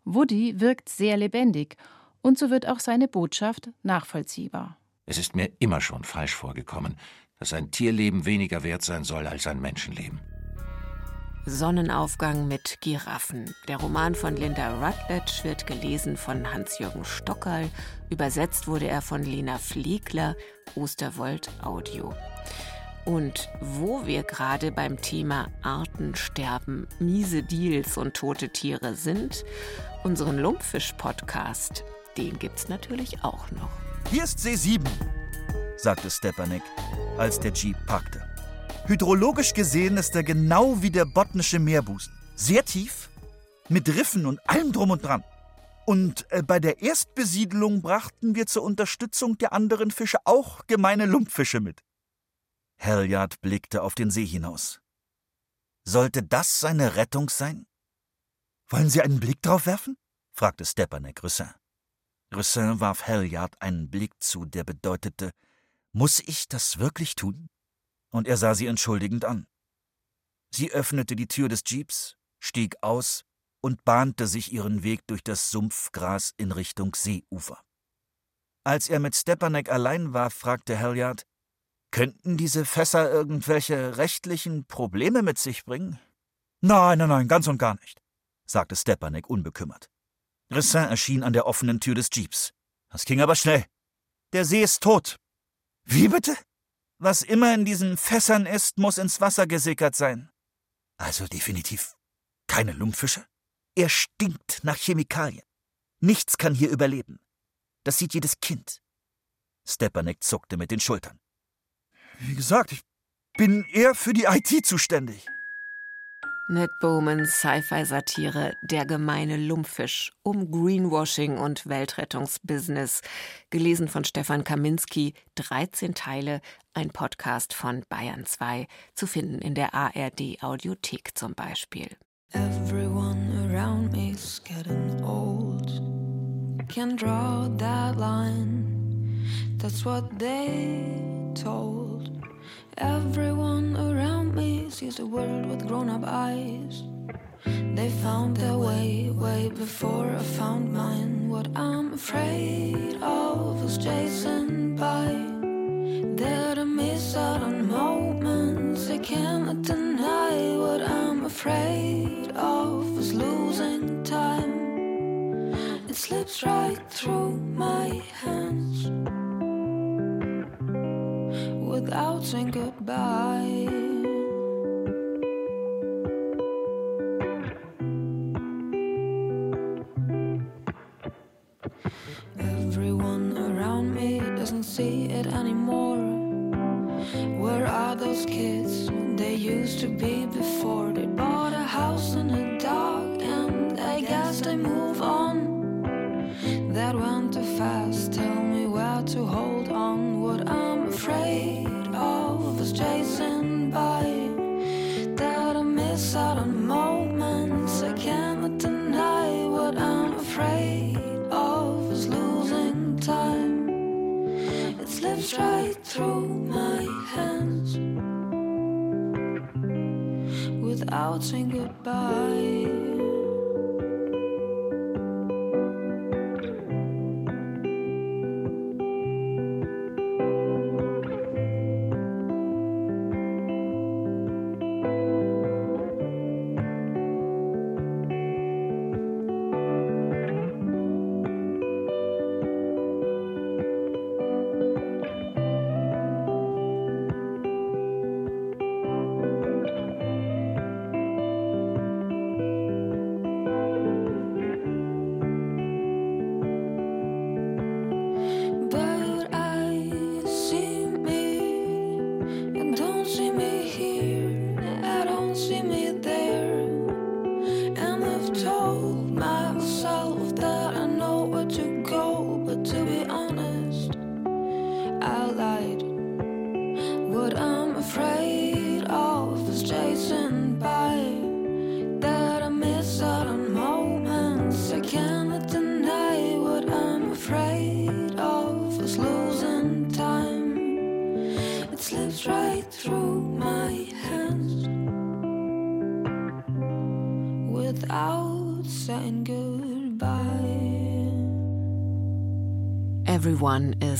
Woody wirkt sehr lebendig und so wird auch seine Botschaft nachvollziehbar. Es ist mir immer schon falsch vorgekommen, dass ein Tierleben weniger wert sein soll als ein Menschenleben. Sonnenaufgang mit Giraffen. Der Roman von Linda Rutledge wird gelesen von Hans-Jürgen Stockerl. Übersetzt wurde er von Lena Fliegler, Osterwold Audio. Und wo wir gerade beim Thema Artensterben, miese Deals und tote Tiere sind, unseren Lumpfisch-Podcast, den gibt's natürlich auch noch. Hier ist See 7, sagte Stepanek, als der Jeep parkte. Hydrologisch gesehen ist er genau wie der botnische Meerbusen. Sehr tief, mit Riffen und allem drum und dran. Und äh, bei der Erstbesiedlung brachten wir zur Unterstützung der anderen Fische auch gemeine Lumpfische mit. Halliard blickte auf den See hinaus. Sollte das seine Rettung sein? Wollen Sie einen Blick drauf werfen? fragte Stepanek Russin. Russin warf Halliard einen Blick zu, der bedeutete, muss ich das wirklich tun? Und er sah sie entschuldigend an. Sie öffnete die Tür des Jeeps, stieg aus und bahnte sich ihren Weg durch das Sumpfgras in Richtung Seeufer. Als er mit Stepanek allein war, fragte Halliard, könnten diese Fässer irgendwelche rechtlichen Probleme mit sich bringen? Nein, nein, nein, ganz und gar nicht, sagte Stepanek unbekümmert. Ressin erschien an der offenen Tür des Jeeps. Das ging aber schnell. Der See ist tot. Wie bitte? Was immer in diesen Fässern ist, muss ins Wasser gesickert sein. Also definitiv keine Lumpfische? Er stinkt nach Chemikalien. Nichts kann hier überleben. Das sieht jedes Kind. Stepanek zuckte mit den Schultern. Wie gesagt, ich bin eher für die IT zuständig. Ned Bowmans Sci-Fi-Satire Der gemeine Lumpfisch um Greenwashing und Weltrettungsbusiness. Gelesen von Stefan Kaminski, 13 Teile, ein Podcast von Bayern 2, zu finden in der ARD Audiothek zum Beispiel. Everyone around me's getting old. Can draw that line. That's what they told. Everyone around me sees the world with grown up eyes. They found their way way before I found mine. What I'm afraid of is chasing by. There to miss out on moments I cannot deny. What I'm afraid of is losing time. It slips right through my hands Without saying goodbye.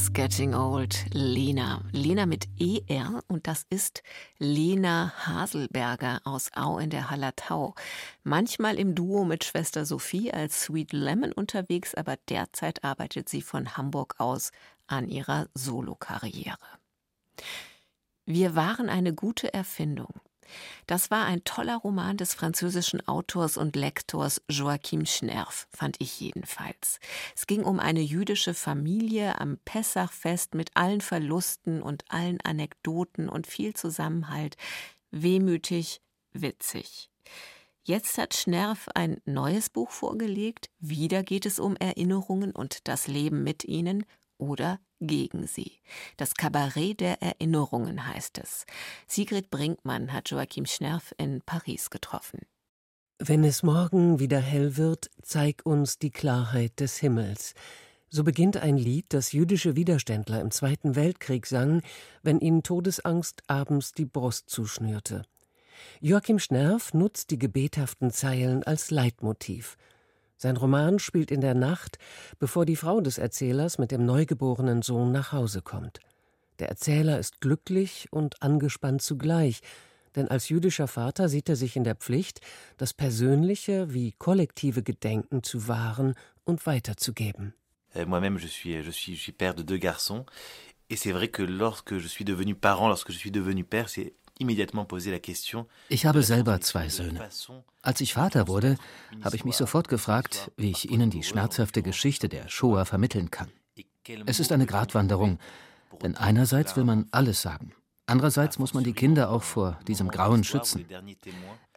Is getting old. Lena. Lena mit ER und das ist Lena Haselberger aus Au in der Hallertau. Manchmal im Duo mit Schwester Sophie als Sweet Lemon unterwegs, aber derzeit arbeitet sie von Hamburg aus an ihrer Solokarriere. Wir waren eine gute Erfindung. Das war ein toller Roman des französischen Autors und Lektors Joachim Schnerf, fand ich jedenfalls. Es ging um eine jüdische Familie am Pessachfest mit allen Verlusten und allen Anekdoten und viel Zusammenhalt. Wehmütig, witzig. Jetzt hat Schnerf ein neues Buch vorgelegt. Wieder geht es um Erinnerungen und das Leben mit ihnen oder gegen sie. Das Kabarett der Erinnerungen heißt es. Sigrid Brinkmann hat Joachim Schnerf in Paris getroffen. Wenn es morgen wieder hell wird, zeig uns die Klarheit des Himmels. So beginnt ein Lied, das jüdische Widerständler im Zweiten Weltkrieg sangen, wenn ihnen Todesangst abends die Brust zuschnürte. Joachim Schnerf nutzt die gebethaften Zeilen als Leitmotiv. Sein Roman spielt in der Nacht, bevor die Frau des Erzählers mit dem neugeborenen Sohn nach Hause kommt. Der Erzähler ist glücklich und angespannt zugleich, denn als jüdischer Vater sieht er sich in der Pflicht, das persönliche wie kollektive Gedenken zu wahren und weiterzugeben. Euh, Moi-même, je suis, je, suis, je suis père de deux garçons. Et c'est vrai que lorsque je suis devenu parent, lorsque je suis devenu père, c'est Ich habe selber zwei Söhne. Als ich Vater wurde, habe ich mich sofort gefragt, wie ich ihnen die schmerzhafte Geschichte der Shoah vermitteln kann. Es ist eine Gratwanderung, denn einerseits will man alles sagen, andererseits muss man die Kinder auch vor diesem Grauen schützen.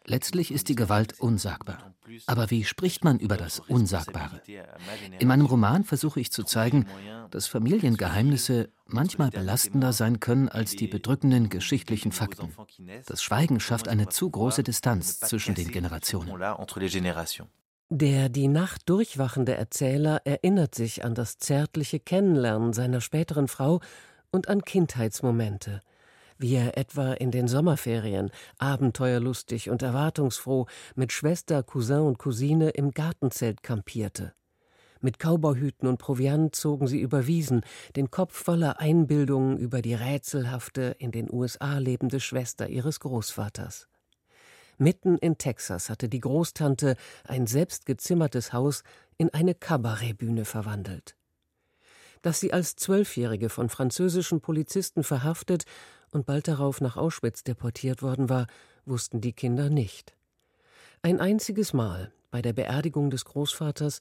Letztlich ist die Gewalt unsagbar. Aber wie spricht man über das Unsagbare? In meinem Roman versuche ich zu zeigen, dass Familiengeheimnisse manchmal belastender sein können als die bedrückenden geschichtlichen Fakten. Das Schweigen schafft eine zu große Distanz zwischen den Generationen. Der die Nacht durchwachende Erzähler erinnert sich an das zärtliche Kennenlernen seiner späteren Frau und an Kindheitsmomente – wie er etwa in den Sommerferien abenteuerlustig und erwartungsfroh mit Schwester, Cousin und Cousine im Gartenzelt kampierte. Mit Kauberhüten und Proviant zogen sie über Wiesen, den Kopf voller Einbildungen über die rätselhafte, in den USA lebende Schwester ihres Großvaters. Mitten in Texas hatte die Großtante ein selbstgezimmertes Haus in eine Kabarettbühne verwandelt. Dass sie als Zwölfjährige von französischen Polizisten verhaftet und bald darauf nach Auschwitz deportiert worden war, wussten die Kinder nicht. Ein einziges Mal, bei der Beerdigung des Großvaters,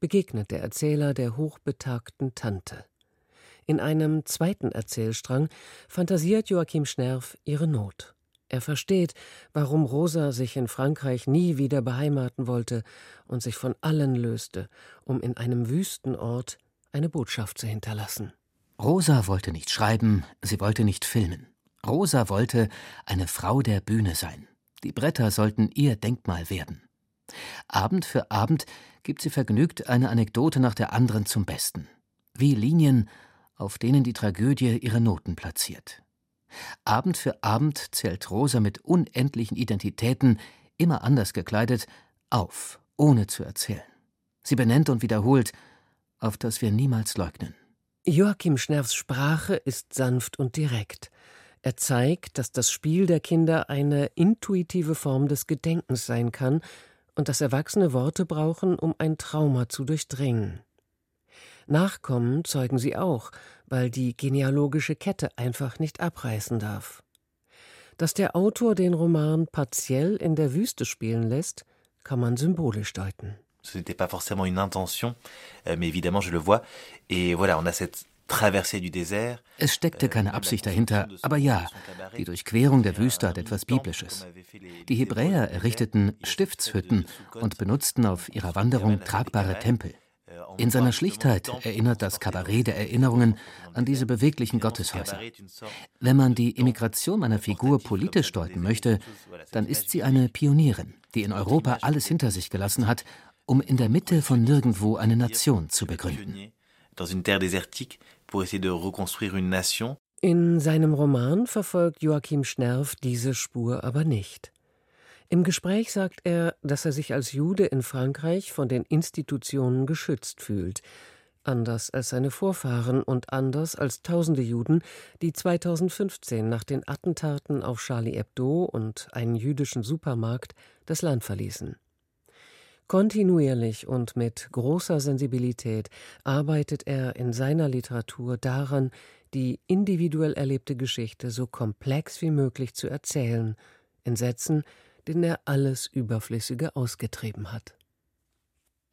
begegnet der Erzähler der hochbetagten Tante. In einem zweiten Erzählstrang fantasiert Joachim Schnerf ihre Not. Er versteht, warum Rosa sich in Frankreich nie wieder beheimaten wollte und sich von allen löste, um in einem Wüstenort eine Botschaft zu hinterlassen. Rosa wollte nicht schreiben, sie wollte nicht filmen. Rosa wollte eine Frau der Bühne sein. Die Bretter sollten ihr Denkmal werden. Abend für Abend gibt sie vergnügt eine Anekdote nach der anderen zum Besten. Wie Linien, auf denen die Tragödie ihre Noten platziert. Abend für Abend zählt Rosa mit unendlichen Identitäten, immer anders gekleidet, auf, ohne zu erzählen. Sie benennt und wiederholt, auf das wir niemals leugnen. Joachim Schnerfs Sprache ist sanft und direkt. Er zeigt, dass das Spiel der Kinder eine intuitive Form des Gedenkens sein kann und dass Erwachsene Worte brauchen, um ein Trauma zu durchdringen. Nachkommen zeugen sie auch, weil die genealogische Kette einfach nicht abreißen darf. Dass der Autor den Roman partiell in der Wüste spielen lässt, kann man symbolisch deuten. Ce n'était pas forcément une intention, euh, mais évidemment je le vois. Et voilà, on a cette es steckte keine Absicht dahinter, aber ja, die Durchquerung der Wüste hat etwas Biblisches. Die Hebräer errichteten Stiftshütten und benutzten auf ihrer Wanderung tragbare Tempel. In seiner Schlichtheit erinnert das Kabarett der Erinnerungen an diese beweglichen Gotteshäuser. Wenn man die Immigration meiner Figur politisch deuten möchte, dann ist sie eine Pionierin, die in Europa alles hinter sich gelassen hat, um in der Mitte von nirgendwo eine Nation zu begründen dans une terre désertique pour essayer de reconstruire une nation. In seinem Roman verfolgt Joachim Schnerf diese Spur aber nicht. Im Gespräch sagt er, dass er sich als Jude in Frankreich von den Institutionen geschützt fühlt, anders als seine Vorfahren und anders als tausende Juden, die 2015 nach den Attentaten auf Charlie Hebdo und einen jüdischen Supermarkt das Land verließen. Kontinuierlich und mit großer Sensibilität arbeitet er in seiner Literatur daran, die individuell erlebte Geschichte so komplex wie möglich zu erzählen, in Sätzen, denen er alles Überflüssige ausgetrieben hat.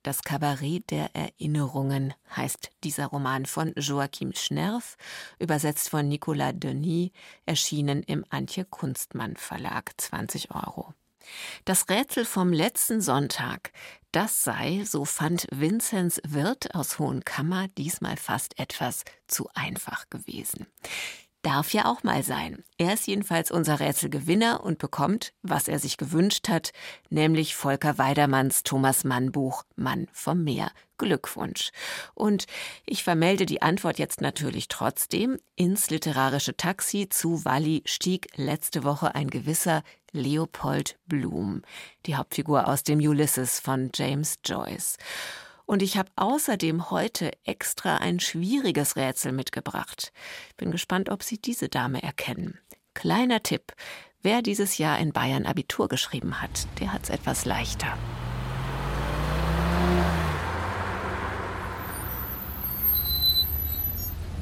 Das Kabarett der Erinnerungen heißt dieser Roman von Joachim Schnerf, übersetzt von Nicolas Denis, erschienen im Antje Kunstmann Verlag, 20 Euro. Das Rätsel vom letzten Sonntag, das sei, so fand Vinzenz Wirth aus Hohenkammer diesmal fast etwas zu einfach gewesen. Darf ja auch mal sein. Er ist jedenfalls unser Rätselgewinner und bekommt, was er sich gewünscht hat, nämlich Volker Weidermanns Thomas Mann Buch Mann vom Meer. Glückwunsch. Und ich vermelde die Antwort jetzt natürlich trotzdem. Ins literarische Taxi zu Walli stieg letzte Woche ein gewisser Leopold Bloom, die Hauptfigur aus dem Ulysses von James Joyce. Und ich habe außerdem heute extra ein schwieriges Rätsel mitgebracht. Bin gespannt, ob Sie diese Dame erkennen. Kleiner Tipp. Wer dieses Jahr in Bayern Abitur geschrieben hat, der hat es etwas leichter.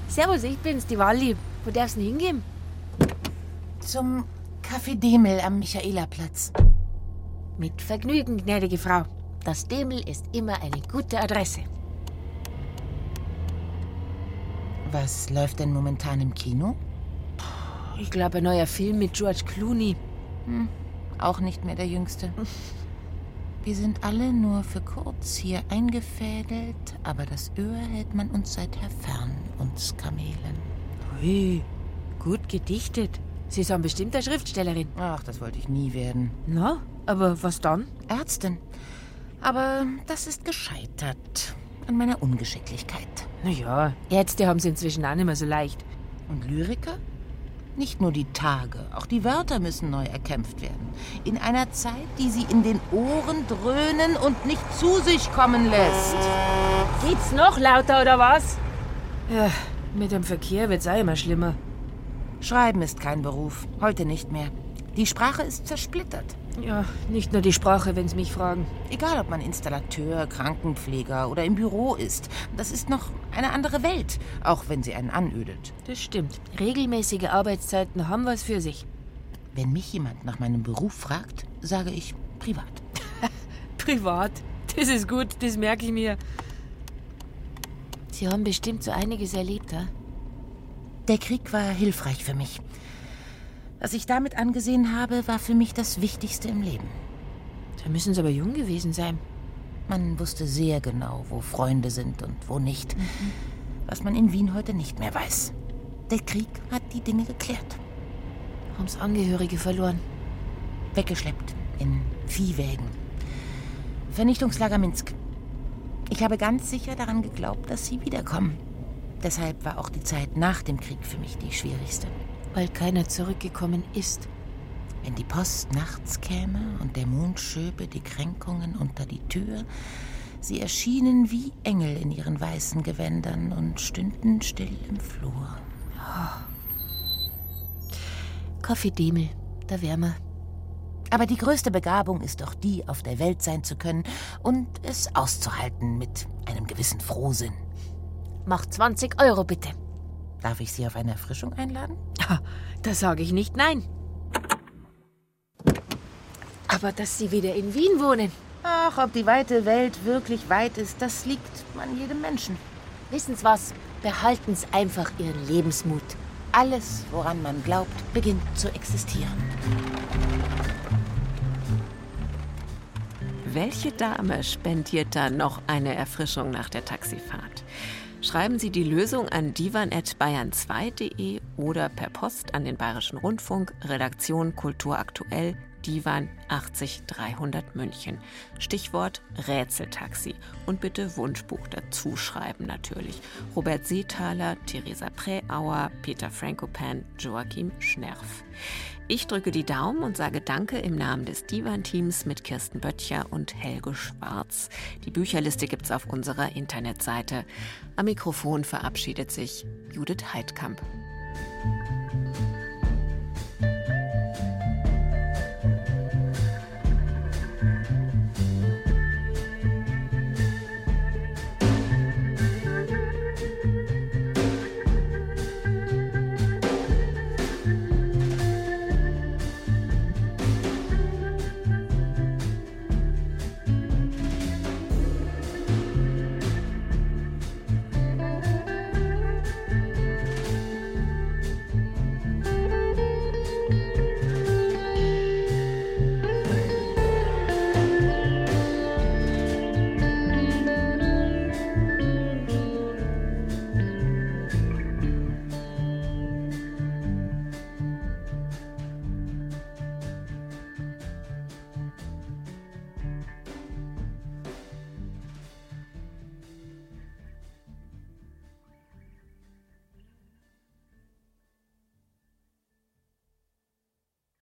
Servus, ich bin's, die Walli. Wo darf's denn hingehen? Zum Café Demel am Michaelerplatz. Mit Vergnügen, gnädige Frau. Das Demel ist immer eine gute Adresse. Was läuft denn momentan im Kino? Ich glaube, ein neuer Film mit George Clooney. Hm, auch nicht mehr der jüngste. Wir sind alle nur für kurz hier eingefädelt, aber das Öhr hält man uns seither fern, uns Kamelen. Ui, gut gedichtet. Sie sind bestimmt eine Schriftstellerin. Ach, das wollte ich nie werden. Na, aber was dann? Ärztin. Aber das ist gescheitert an meiner Ungeschicklichkeit. Naja, Ärzte haben sie inzwischen auch nicht mehr so leicht. Und Lyriker? Nicht nur die Tage, auch die Wörter müssen neu erkämpft werden. In einer Zeit, die sie in den Ohren dröhnen und nicht zu sich kommen lässt. Geht's noch lauter oder was? Ja, mit dem Verkehr wird's auch immer schlimmer. Schreiben ist kein Beruf, heute nicht mehr. Die Sprache ist zersplittert. Ja, nicht nur die Sprache, wenn Sie mich fragen. Egal, ob man Installateur, Krankenpfleger oder im Büro ist. Das ist noch eine andere Welt, auch wenn sie einen anödet. Das stimmt. Regelmäßige Arbeitszeiten haben was für sich. Wenn mich jemand nach meinem Beruf fragt, sage ich privat. privat? Das ist gut, das merke ich mir. Sie haben bestimmt so einiges erlebt, ha? Der Krieg war hilfreich für mich. Was ich damit angesehen habe, war für mich das Wichtigste im Leben. Da müssen Sie aber jung gewesen sein. Man wusste sehr genau, wo Freunde sind und wo nicht. Mhm. Was man in Wien heute nicht mehr weiß. Der Krieg hat die Dinge geklärt. Haben's Angehörige verloren? Weggeschleppt. In Viehwägen. Vernichtungslager Minsk. Ich habe ganz sicher daran geglaubt, dass sie wiederkommen. Deshalb war auch die Zeit nach dem Krieg für mich die schwierigste weil keiner zurückgekommen ist. Wenn die Post nachts käme und der Mond schöbe die Kränkungen unter die Tür, sie erschienen wie Engel in ihren weißen Gewändern und stünden still im Flur. Oh. Kaffee Demel, da wärmer. Aber die größte Begabung ist doch die, auf der Welt sein zu können und es auszuhalten mit einem gewissen Frohsinn. Mach 20 Euro bitte. Darf ich Sie auf eine Erfrischung einladen? Da sage ich nicht nein. Aber dass Sie wieder in Wien wohnen. Ach, ob die weite Welt wirklich weit ist, das liegt an jedem Menschen. Wissen Sie was? Behalten Sie einfach Ihren Lebensmut. Alles, woran man glaubt, beginnt zu existieren. Welche Dame spendiert da noch eine Erfrischung nach der Taxifahrt? Schreiben Sie die Lösung an divan.bayern2.de oder per Post an den Bayerischen Rundfunk, Redaktion Kultur aktuell, Divan 80300 München. Stichwort Rätseltaxi. Und bitte Wunschbuch dazu schreiben natürlich. Robert Seethaler, Theresa Präauer, Peter Frankopan, Joachim Schnerf. Ich drücke die Daumen und sage Danke im Namen des Divan-Teams mit Kirsten Böttcher und Helge Schwarz. Die Bücherliste gibt's auf unserer Internetseite. Am Mikrofon verabschiedet sich Judith Heidkamp.